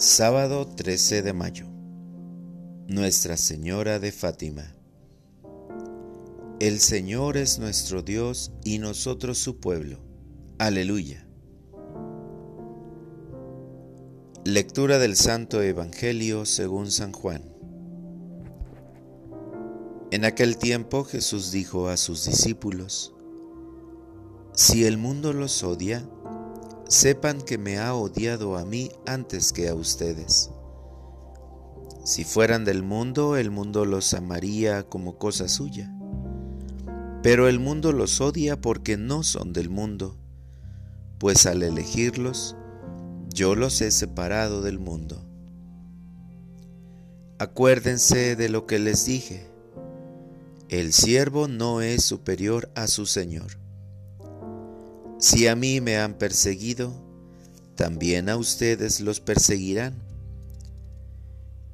Sábado 13 de mayo. Nuestra Señora de Fátima. El Señor es nuestro Dios y nosotros su pueblo. Aleluya. Lectura del Santo Evangelio según San Juan. En aquel tiempo Jesús dijo a sus discípulos, Si el mundo los odia, sepan que me ha odiado a mí antes que a ustedes. Si fueran del mundo, el mundo los amaría como cosa suya. Pero el mundo los odia porque no son del mundo, pues al elegirlos, yo los he separado del mundo. Acuérdense de lo que les dije. El siervo no es superior a su Señor. Si a mí me han perseguido, también a ustedes los perseguirán.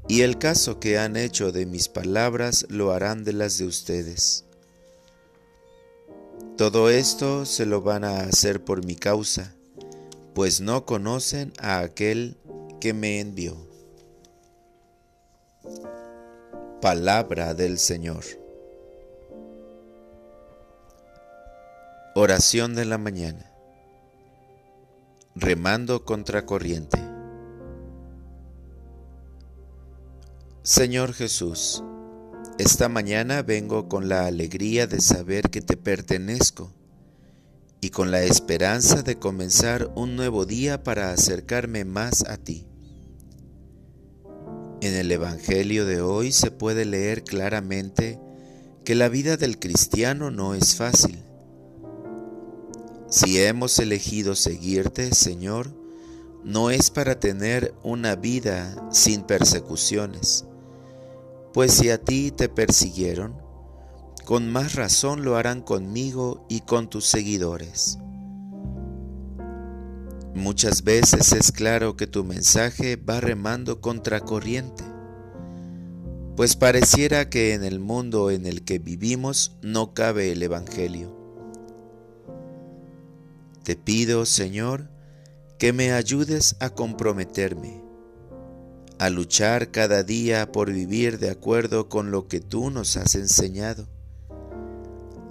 Y el caso que han hecho de mis palabras lo harán de las de ustedes. Todo esto se lo van a hacer por mi causa, pues no conocen a aquel que me envió. Palabra del Señor. Oración de la mañana. Remando contra corriente. Señor Jesús, esta mañana vengo con la alegría de saber que te pertenezco y con la esperanza de comenzar un nuevo día para acercarme más a ti. En el Evangelio de hoy se puede leer claramente que la vida del cristiano no es fácil si hemos elegido seguirte, Señor, no es para tener una vida sin persecuciones, pues si a ti te persiguieron, con más razón lo harán conmigo y con tus seguidores. Muchas veces es claro que tu mensaje va remando contra corriente, pues pareciera que en el mundo en el que vivimos no cabe el Evangelio. Te pido, Señor, que me ayudes a comprometerme, a luchar cada día por vivir de acuerdo con lo que tú nos has enseñado,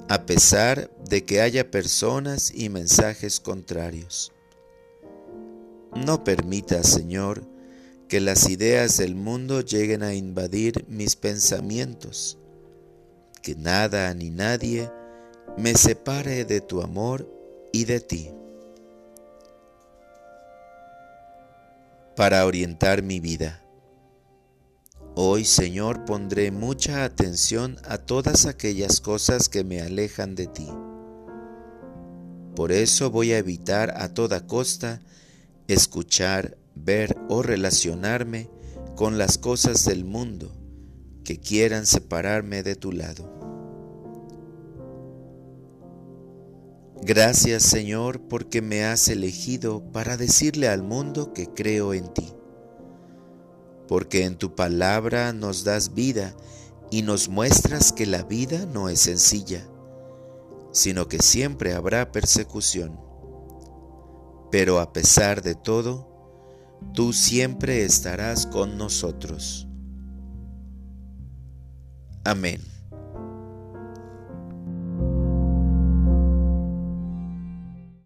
a pesar de que haya personas y mensajes contrarios. No permita, Señor, que las ideas del mundo lleguen a invadir mis pensamientos, que nada ni nadie me separe de tu amor y de ti. Para orientar mi vida. Hoy, Señor, pondré mucha atención a todas aquellas cosas que me alejan de ti. Por eso voy a evitar a toda costa escuchar, ver o relacionarme con las cosas del mundo que quieran separarme de tu lado. Gracias Señor porque me has elegido para decirle al mundo que creo en ti. Porque en tu palabra nos das vida y nos muestras que la vida no es sencilla, sino que siempre habrá persecución. Pero a pesar de todo, tú siempre estarás con nosotros. Amén.